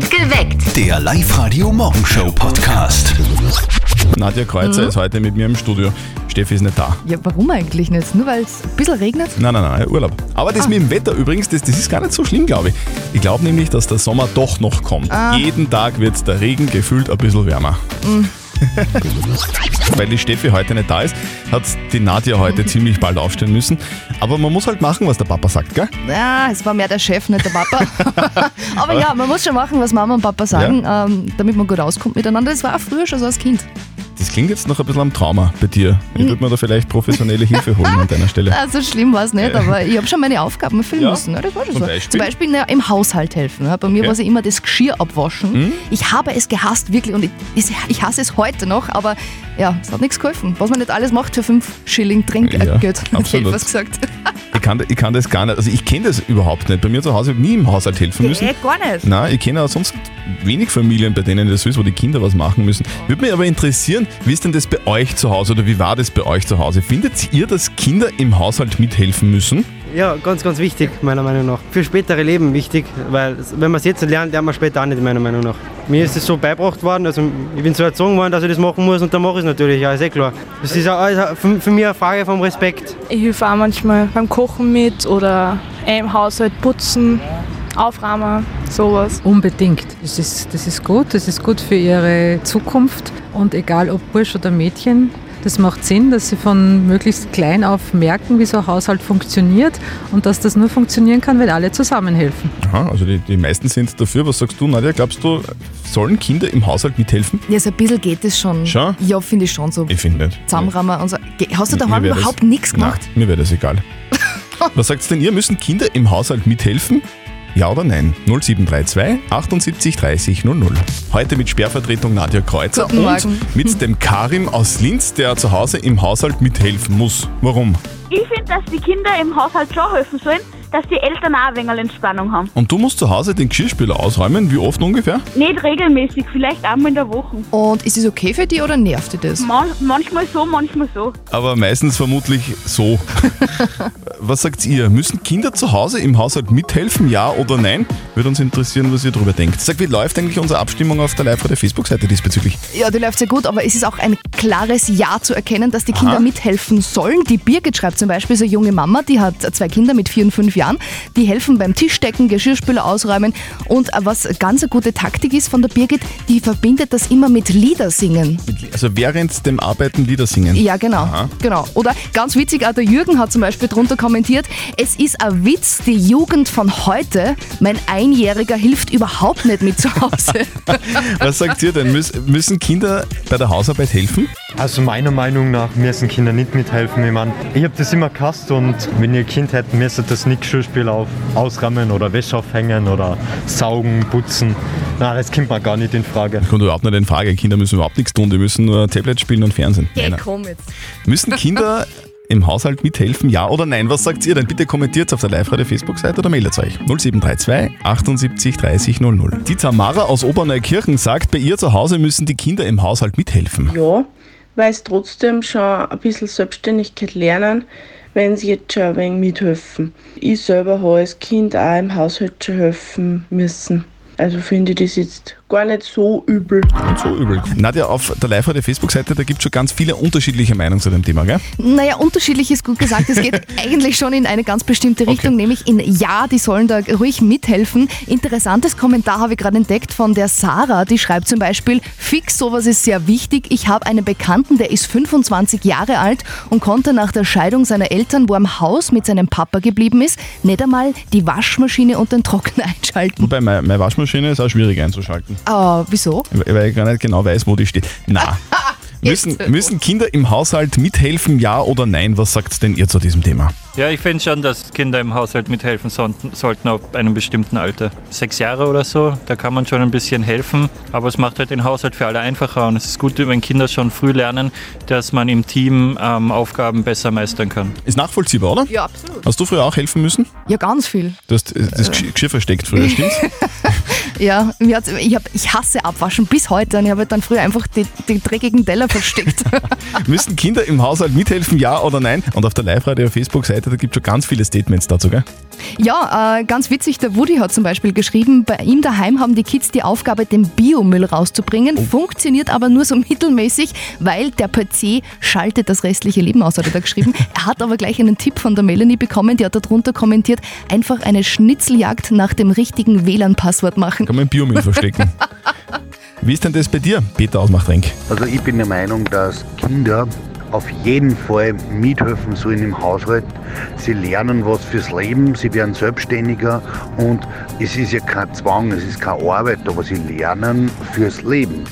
Geweckt. Der Live-Radio-Morgenshow-Podcast. Nadja Kreuzer ist heute mit mir im Studio. Steffi ist nicht da. Ja, warum eigentlich nicht? Nur weil es ein bisschen regnet? Nein, nein, nein, Urlaub. Aber das mit dem Wetter übrigens, das, das ist gar nicht so schlimm, glaube ich. Ich glaube nämlich, dass der Sommer doch noch kommt. Jeden Tag wird der Regen gefühlt ein bisschen wärmer. Weil die Steffi heute nicht da ist, hat die Nadja heute ziemlich bald aufstehen müssen. Aber man muss halt machen, was der Papa sagt, gell? Ja, es war mehr der Chef, nicht der Papa. Aber ja, man muss schon machen, was Mama und Papa sagen, ähm, damit man gut auskommt miteinander. Das war auch früher schon so als Kind. Das klingt jetzt noch ein bisschen am Trauma bei dir. Ich würde mir da vielleicht professionelle Hilfe holen an deiner Stelle. Also schlimm war es nicht, aber ich habe schon meine Aufgaben erfüllen Ja? müssen. Ja, das war schon Zum so. Beispiel? Zum Beispiel na, im Haushalt helfen. Bei mir Okay. Hm? war es immer das Geschirr abwaschen. Ich habe es gehasst, wirklich. Und ich, ich hasse es heute noch, aber ja, es hat nichts geholfen. Was man nicht alles macht für 5 Schilling Trinkgeld. Ja, Äh. Hätte ich absolut. was gesagt. Ich kann, ich kann das gar nicht, also ich kenne das überhaupt nicht. Bei mir zu Hause habe ich nie im Haushalt helfen müssen. Äh, gar nicht. Nein, ich kenne auch sonst wenig Familien, bei denen das so ist, wo die Kinder was machen müssen. Würde mich aber interessieren, wie ist denn das bei euch zu Hause oder wie war das bei euch zu Hause? Findet ihr, dass Kinder im Haushalt mithelfen müssen? Ja, ganz, ganz wichtig, meiner Meinung nach. Für spätere Leben wichtig, weil wenn man es jetzt lernt, lernt man später auch nicht, meiner Meinung nach. Mir ist es so beigebracht worden, also ich bin so erzogen worden, dass ich das machen muss und dann mache ich es natürlich, ja, ist eh klar. Das ist auch für, für mich eine Frage vom Respekt. Ich helfe auch manchmal beim Kochen mit oder äh, im Haushalt putzen, aufräumen, sowas. Unbedingt. Das ist, das ist gut, das ist gut für ihre Zukunft. Und egal ob Bursch oder Mädchen, das macht Sinn, dass sie von möglichst klein auf merken, wie so ein Haushalt funktioniert und dass das nur funktionieren kann, wenn alle zusammenhelfen. Aha, also die, die meisten sind dafür. Was sagst du, Nadja? Glaubst du, sollen Kinder im Haushalt mithelfen? Ja, so ein bisschen geht es schon. Schon? Ja, finde ich schon so. Ich finde nicht. Zusammenrammen und so. Hast du Mir daheim überhaupt nichts gemacht? Nein, mir wäre das egal. Was sagt denn ihr? Müssen Kinder im Haushalt mithelfen? Ja oder nein? 0732 78 30 00. Heute mit Sperrvertretung Nadja Kreuzer Guten und Morgen. mit dem Karim aus Linz, der zu Hause im Haushalt mithelfen muss. Warum? Ich finde, dass die Kinder im Haushalt schon helfen sollen, dass die Eltern auch ein wenig Entspannung haben. Und du musst zu Hause den Geschirrspüler ausräumen. Wie oft ungefähr? Nicht regelmäßig, vielleicht einmal in der Woche. Und ist es okay für dich oder nervt dich das? Man manchmal so, manchmal so. Aber meistens vermutlich so. was sagt ihr? Müssen Kinder zu Hause im Haushalt mithelfen, ja oder nein? Würde uns interessieren, was ihr darüber denkt. Sag, wie läuft eigentlich unsere Abstimmung auf der live der Facebook-Seite diesbezüglich? Ja, die läuft sehr gut, aber es ist auch ein klares Ja zu erkennen, dass die Kinder Aha. mithelfen sollen. Die Birgit schreibt zum Beispiel, so eine junge Mama, die hat zwei Kinder mit vier und fünf Jahren, die helfen beim Tischdecken, Geschirrspüler ausräumen und äh, was ganz eine gute Taktik ist von der Birgit, die verbindet das immer mit Liedersingen. Also während dem Arbeiten Lieder singen. Ja, genau. Aha. genau. Oder ganz witzig, auch der Jürgen hat zum Beispiel drunter kommentiert, es ist ein Witz, die Jugend von heute, mein Einjähriger hilft überhaupt nicht mit zu Hause. Was sagt ihr denn? Müß, müssen Kinder bei der Hausarbeit helfen? Also meiner Meinung nach müssen Kinder nicht mithelfen. Ich meine, ich habe das immer gehasst und wenn ihr ein Kind hättet, müsste das nicht Geschirrspiel auf, ausrammen oder Wäsche aufhängen oder saugen, putzen. Nein, das kommt mir gar nicht in Frage. Kommt überhaupt nicht in Frage. Kinder müssen überhaupt nichts tun. Die müssen nur Tablet spielen und Fernsehen. Hey, Nein, komm jetzt. Müssen Kinder im Haushalt mithelfen, ja oder nein? Was sagt ihr denn? Bitte kommentiert auf der Live-Radio-Facebook-Seite oder meldet euch. 0732 78 30 00. Die Tamara aus Oberneukirchen sagt, bei ihr zu Hause müssen die Kinder im Haushalt mithelfen. Ja, weil sie trotzdem schon ein bisschen Selbstständigkeit lernen, wenn sie jetzt schon ein wenig mithelfen. Ich selber habe als Kind auch im Haushalt schon helfen müssen. Also finde ich das jetzt gar nicht so übel. Und so übel. Nadja, auf der Live-Radio-Facebook-Seite, da gibt es schon ganz viele unterschiedliche Meinungen zu dem Thema, gell? Naja, unterschiedlich ist gut gesagt. Es geht eigentlich schon in eine ganz bestimmte Richtung, nämlich in Ja, die sollen da ruhig mithelfen. Interessantes Kommentar habe ich gerade entdeckt von der Sarah. Die schreibt zum Beispiel, fix, sowas ist sehr wichtig. Ich habe einen Bekannten, der ist 25 Jahre alt und konnte nach der Scheidung seiner Eltern, wo er im Haus mit seinem Papa geblieben ist, nicht einmal die Waschmaschine und den Trockner einschalten. Wobei, meine, meine Waschmaschine ist auch schwierig einzuschalten. Ah, wieso? Weil ich gar nicht genau weiß, wo die steht. Na. Müssen, müssen Kinder im Haushalt mithelfen, ja oder nein? Was sagt denn ihr zu diesem Thema? Ja, ich finde schon, dass Kinder im Haushalt mithelfen sollten, sollten ab einem bestimmten Alter. Sechs Jahre oder so, da kann man schon ein bisschen helfen, aber es macht halt den Haushalt für alle einfacher und es ist gut, wenn Kinder schon früh lernen, dass man im Team ähm, Aufgaben besser meistern kann. Ist nachvollziehbar, oder? Ja, absolut. Hast du früher auch helfen müssen? Ja, ganz viel. Du hast äh, das Gesch- Geschirr versteckt früher, stimmt's? Ja, mir hat's, ich, hab, ich hasse Abwaschen bis heute und ich habe dann früher einfach die, die dreckigen Teller versteckt. Müssen Kinder im Haushalt mithelfen, ja oder nein? Und auf der Live-Radio-Facebook-Seite, da gibt es schon ganz viele Statements dazu, gell? Ja, äh, ganz witzig, der Woody hat zum Beispiel geschrieben, bei ihm daheim haben die Kids die Aufgabe, den Biomüll rauszubringen, funktioniert aber nur so mittelmäßig, weil der PC schaltet das restliche Leben aus, hat er da geschrieben. Er hat aber gleich einen Tipp von der Melanie bekommen, die hat darunter kommentiert, einfach eine Schnitzeljagd nach dem richtigen WLAN-Passwort machen. Kann man im Biomüll verstecken. Wie ist denn das bei dir, Peter Ausmachtrenk? Also ich bin der Meinung, dass Kinder auf jeden Fall mithelfen sollen im Haushalt. Sie lernen was fürs Leben, sie werden selbstständiger und es ist ja kein Zwang, es ist keine Arbeit, aber sie lernen fürs Leben.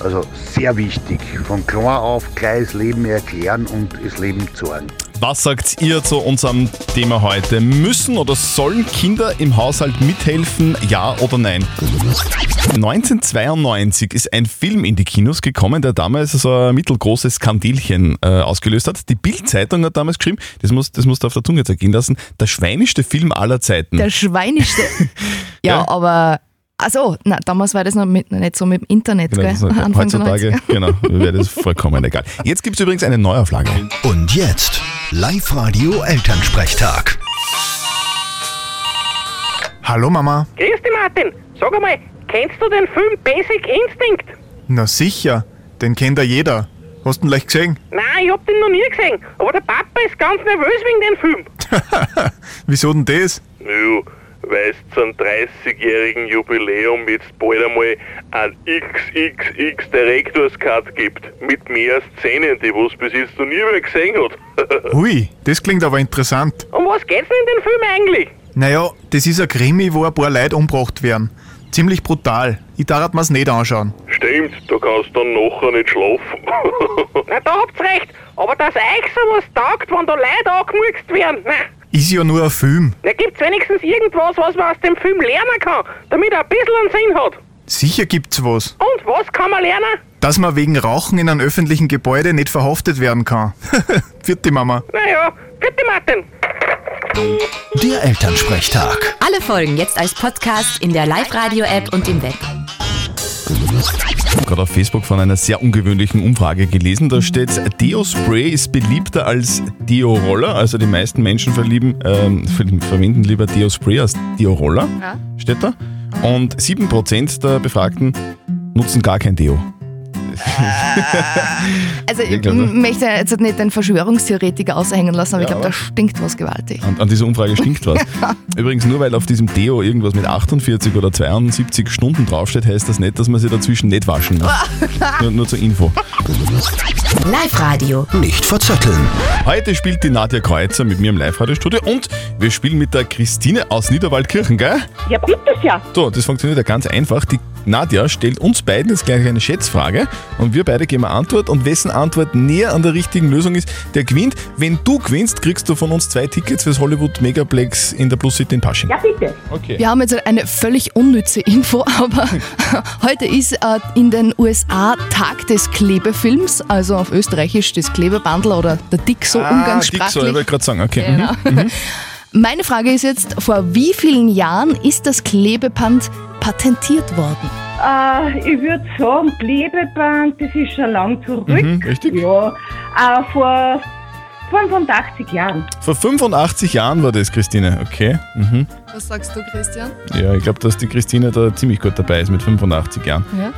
Also sehr wichtig, von klein auf gleich das Leben erklären und das Leben zeigen. Was sagt ihr zu unserem Thema heute? Müssen oder sollen Kinder im Haushalt mithelfen, ja oder nein? 1992 ist ein Film in die Kinos gekommen, der damals so ein mittelgroßes Skandilchen äh, ausgelöst hat. Die Bild-Zeitung hat damals geschrieben, das muss, das musst du auf der Zunge zergehen lassen, der schweinischste Film aller Zeiten. Der schweinischste. ja, Ja. aber. Also, na, damals war das noch mit, nicht so mit dem Internet, Genau, gell? Anfang heutzutage, 90er. genau, wäre das vollkommen egal. Jetzt gibt es übrigens eine Neuauflage. Und jetzt Live-Radio Elternsprechtag. Hallo Mama. Grüß dich, Martin. Sag einmal, kennst du den Film Basic Instinct? Na sicher, den kennt ja jeder. Hast du ihn leicht gesehen? Nein, ich hab den noch nie gesehen. Aber der Papa ist ganz nervös wegen dem Film. Wieso denn das? Es zum 30-jährigen Jubiläum jetzt bald einmal ein XXX Direktorscard gibt. Mit mehr Szenen, die was bis jetzt noch nie wer gesehen hat. Hui, das klingt aber interessant. Um was geht's denn in dem Film eigentlich? Naja, das ist ein Krimi, wo ein paar Leute umgebracht werden. Ziemlich brutal. Ich darf mir's nicht anschauen. Stimmt, da kannst du dann nachher nicht schlafen. Na, da habt's recht. Aber dass euch sowas taugt, wenn da Leute angemurkst werden, na, Ist ja nur ein Film. na gibt's wenigstens irgendwas, was man aus dem Film lernen kann, damit er ein bisschen einen Sinn hat. Sicher gibt's was. Und was kann man lernen? Dass man wegen Rauchen in einem öffentlichen Gebäude nicht verhaftet werden kann. Vierte Mama. Naja, bitte Martin. Der Elternsprechtag. Alle Folgen jetzt als Podcast in der Live-Radio-App und im Web. Ich habe gerade auf Facebook von einer sehr ungewöhnlichen Umfrage gelesen. Da steht, Deo-Spray ist beliebter als Deo-Roller. Also die meisten Menschen verlieben, ähm, ver- verwenden lieber Deo-Spray als Deo-Roller. Ja. Steht da. Und 7% der Befragten nutzen gar kein Deo. Also, Ich ich möchte jetzt nicht den Verschwörungstheoretiker aushängen lassen, aber ich glaube, da stinkt was gewaltig. An, an dieser Umfrage stinkt was. Übrigens, nur weil auf diesem Deo irgendwas mit 48 oder 72 Stunden draufsteht, heißt das nicht, dass man sich dazwischen nicht waschen muss. nur, nur zur Info. Live-Radio. Nicht verzetteln. Heute spielt die Nadja Kreuzer mit mir im Live-Radio-Studio und wir spielen mit der Christine aus Niederwaldkirchen, gell? Ja, bitte sehr. So, das funktioniert ja ganz einfach. Die Nadja stellt uns beiden jetzt gleich eine Schätzfrage und wir beide geben eine Antwort und wessen Antwort näher an der richtigen Lösung ist, der gewinnt. Wenn du gewinnst, kriegst du von uns zwei Tickets fürs Hollywood Megaplex in der Plus City in Pasching. Ja, bitte. Okay. Wir haben jetzt eine völlig unnütze Info, aber heute ist äh, in den USA Tag des Klebefilms, also auf Österreichisch das Klebebandel oder der Dick so Ah, umgangssprachlich. Dick, so, ich wollte gerade sagen, okay. Genau. Mhm. Mhm. Meine Frage ist jetzt, vor wie vielen Jahren ist das Klebeband patentiert worden? Äh, ich würde sagen, Klebeband, das ist schon lang zurück. Mhm, richtig. Ja, äh, vor 85 Jahren. Vor 85 Jahren war das, Christine. Okay. Mhm. Was sagst du, Christian? Ja, ich glaube, dass die Christine da ziemlich gut dabei ist mit 85 Jahren. Ja.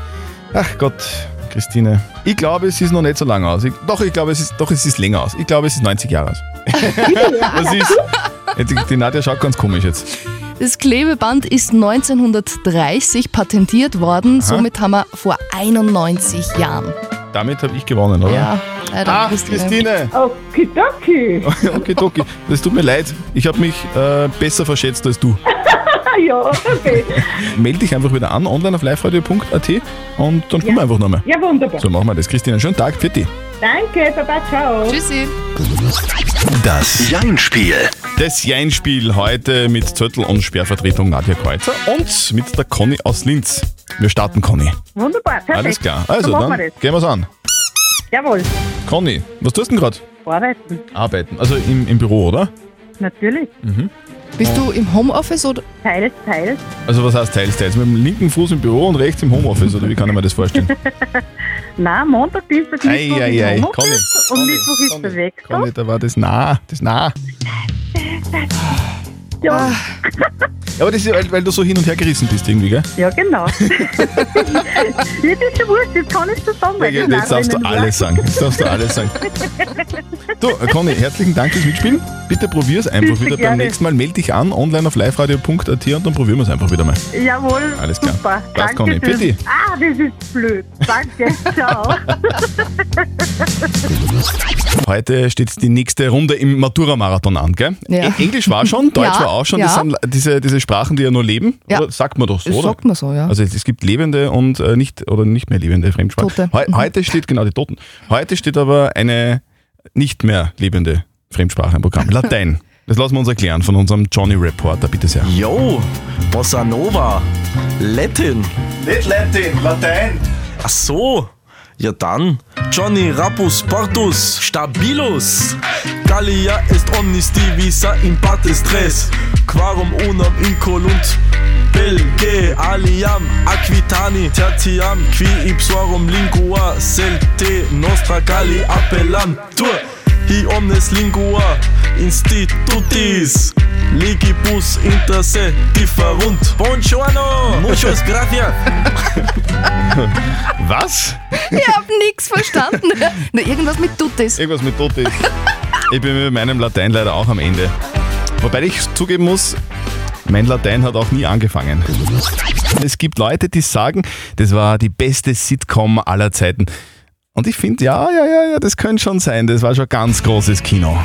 Ach Gott, Christine. Ich glaube, es ist noch nicht so lange aus. Ich, doch, ich glaube, es ist, doch, es ist länger aus. Ich glaube, es ist 90 Jahre aus. Was ist? Ja, Die, die Nadja schaut ganz komisch jetzt. Das Klebeband ist 1930 patentiert worden, somit haben wir vor 91 Jahren. Damit habe ich gewonnen, oder? Ja, leider. Ach, Christine. Okidoki. Okay, okay. Das tut mir leid. Ich habe mich äh, besser verschätzt als du. ja, okay. Melde dich einfach wieder an, online auf liveradio.at und dann spielen wir einfach nochmal. Ja, wunderbar. So machen wir das. Christine, schönen Tag. Für dich. Danke, Baba, ciao. Tschüssi. Das Jein-Spiel. Das Jein-Spiel heute mit Zettel und Sperrvertretung Nadja Kreuzer und mit der Conny aus Linz. Wir starten, Conny. Wunderbar, perfekt. Alles klar. Also, so machen dann wir das. gehen wir's an. Jawohl, Conny, was tust du denn gerade? arbeiten. Arbeiten. Also im, im Büro, oder? Natürlich. Mhm. Bist du im Homeoffice oder? Teils, teils. Also was heißt teils, teils? Mit dem linken Fuß im Büro und rechts im Homeoffice, oder wie kann ich mir das vorstellen? Nein, Montag, Dienstag, Mittwoch Ei, ei, ei, Homeoffice und Mittwoch ist der Weg. Conny, da war das nah, das nah. Ja. Ja, aber das ist, weil, weil du so hin und her gerissen bist irgendwie, gell? Ja, genau. Jetzt ist schon wurscht, jetzt kann ich es sagen. weil Ja, die jetzt darfst du Nachrinnen alles sagen. Jetzt darfst du alles sagen. Du, Conny, herzlichen Dank fürs Mitspielen. Bitte probier's einfach Bitte wieder. Beim gerne. nächsten Mal melde dich an, online auf liveradio.at und dann probieren wir es einfach wieder mal. Jawohl, Alles klar. super. Passt, Danke Conny. schön. Bitte. Ah, das ist blöd. Danke, ciao. Heute steht die nächste Runde im Matura-Marathon an, gell? Ja. Englisch war schon, Deutsch Ja, war auch schon. Das ja. sind diese, diese Sprachen, die ja nur leben. Ja. Oder sagt man doch so, Das oder? sagt man so, ja. Also es, es gibt lebende und äh, nicht oder nicht mehr lebende Fremdsprachen. Tote. Heu, Mhm. Heute steht genau die Toten. Heute steht aber eine nicht mehr lebende Fremdsprache im Programm. Latein. Das lassen wir uns erklären von unserem Johnny Reporter, bitte sehr. Yo, Bossa Nova, Latin. Nicht Latin, Latein. Ach so, ja dann. Johnny Rapus Portus Stabilus. Gallia est omnis divisa in pates tres. Quarum unam incolunt. Belge aliam aquitani tertiam qui ipsorum lingua selte nostra Galli appellantur. Hi omnes lingua institutis ligibus inter se differunt. Buongiorno, muchos gracias. Was? Ich hab nichts verstanden. Nur irgendwas mit Tutis. Irgendwas mit Totis. Ich bin mit meinem Latein leider auch am Ende. Wobei ich zugeben muss, mein Latein hat auch nie angefangen. Es gibt Leute, die sagen, das war die beste Sitcom aller Zeiten. Und ich finde, ja, ja, ja, ja, das könnte schon sein. Das war schon ganz großes Kino.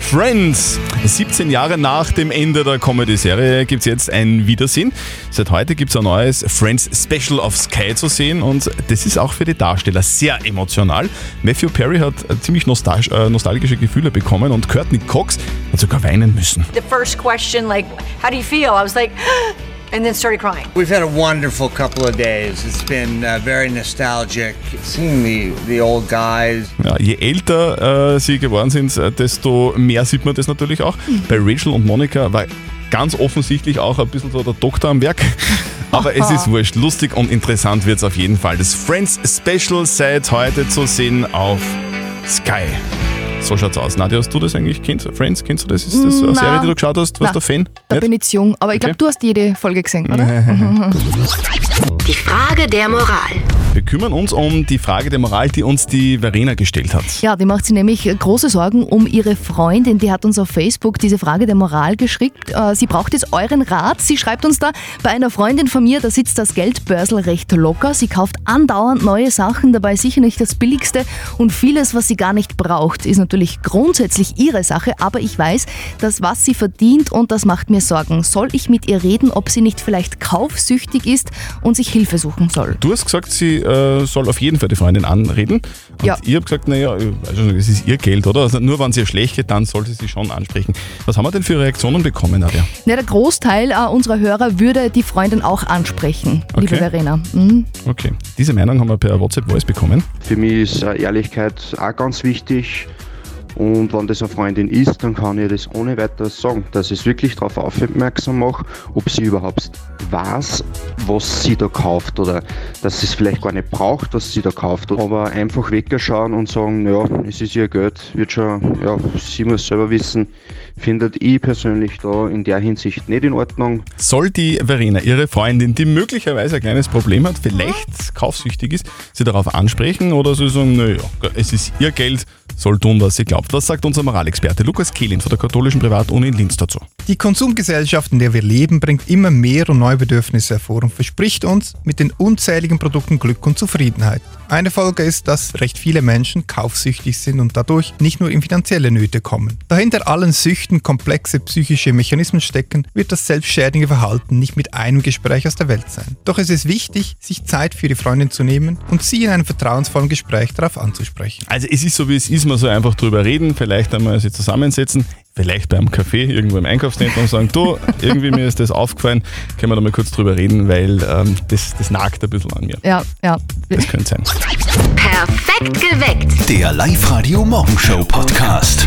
Friends. 17 Jahre nach dem Ende der Comedy-Serie gibt es jetzt ein Wiedersehen. Seit heute gibt es ein neues Friends Special auf Sky zu sehen und das ist auch für die Darsteller sehr emotional. Matthew Perry hat ziemlich nostal äh, nostalgische Gefühle bekommen und Courtney Cox hat sogar weinen müssen. The first question, like, how do you feel? I was like, and then started crying. We've had a wonderful couple of days. It's been uh, very nostalgic. Seeing the, the old guys. Ja, je älter äh, sie geworden sind, äh, desto mehr sieht man das natürlich auch. Bei Rachel und Monica war ganz offensichtlich auch ein bisschen so der Doktor am Werk. Aber es ist wurscht. Lustig und interessant wird es auf jeden Fall. Das Friends Special seit heute zu sehen auf Sky. So schaut's aus. Nadja, hast du das eigentlich kennt? Friends, kennst du das? Ist das eine Na. Serie, die du geschaut hast? Warst Na, du Fan? Da bin ich zu jung. Aber ich glaube, du hast jede Folge gesehen, oder? Die Frage der Moral. Wir kümmern uns um die Frage der Moral, die uns die Verena gestellt hat. Ja, die macht sich nämlich große Sorgen um ihre Freundin. Die hat uns auf Facebook diese Frage der Moral geschickt. Äh, Sie braucht jetzt euren Rat. Sie schreibt uns da, bei einer Freundin von mir, da sitzt das Geldbörsel recht locker. Sie kauft andauernd neue Sachen, dabei sicher nicht das Billigste. Und vieles, was sie gar nicht braucht, ist natürlich grundsätzlich ihre Sache. Aber ich weiß, dass was sie verdient und das macht mir Sorgen. Soll ich mit ihr reden, ob sie nicht vielleicht kaufsüchtig ist und sich Hilfe suchen soll? Du hast gesagt, sie äh, soll auf jeden Fall die Freundin anreden. Und Ja. ich habe gesagt, naja, also es ist ihr Geld, oder? Also nur wenn sie ihr schlecht geht, dann soll sie sie schon ansprechen. Was haben wir denn für Reaktionen bekommen, Nadja? Ja, der Großteil äh, unserer Hörer würde die Freundin auch ansprechen, liebe Okay. Verena. Mhm. Okay. Diese Meinung haben wir per WhatsApp-Voice bekommen. Für mich ist äh, Ehrlichkeit auch ganz wichtig. Und wenn das eine Freundin ist, dann kann ich das ohne weiteres sagen, dass ich es wirklich darauf aufmerksam mache, ob sie überhaupt weiß, was sie da kauft oder dass sie es vielleicht gar nicht braucht, was sie da kauft. Aber einfach wegschauen und sagen, ja, es ist ihr Geld, wird schon, ja, sie muss selber wissen, findet ich persönlich da in der Hinsicht nicht in Ordnung. Soll die Verena, ihre Freundin, die möglicherweise ein kleines Problem hat, vielleicht kaufsüchtig ist, sie darauf ansprechen oder soll sie sagen, naja, es ist ihr Geld, soll tun, was sie glaubt. Was sagt unser Moralexperte Lukas Kehlin von der katholischen Privatuni in Linz dazu? Die Konsumgesellschaft, in der wir leben, bringt immer mehr und neue Bedürfnisse hervor und verspricht uns mit den unzähligen Produkten Glück und Zufriedenheit. Eine Folge ist, dass recht viele Menschen kaufsüchtig sind und dadurch nicht nur in finanzielle Nöte kommen. Da hinter allen Süchten komplexe psychische Mechanismen stecken, wird das selbstschädigende Verhalten nicht mit einem Gespräch aus der Welt sein. Doch es ist wichtig, sich Zeit für die Freundin zu nehmen und sie in einem vertrauensvollen Gespräch darauf anzusprechen. Also es ist so, wie es ist, man soll einfach drüber reden, vielleicht einmal sie zusammensetzen, vielleicht beim Café, irgendwo im Einkaufszentrum und sagen, du, irgendwie mir ist das aufgefallen, können wir da mal kurz drüber reden, weil ähm, das, das nagt ein bisschen an mir. Ja, ja. Das könnte sein. Perfekt geweckt. Der Live-Radio Morgenshow Podcast.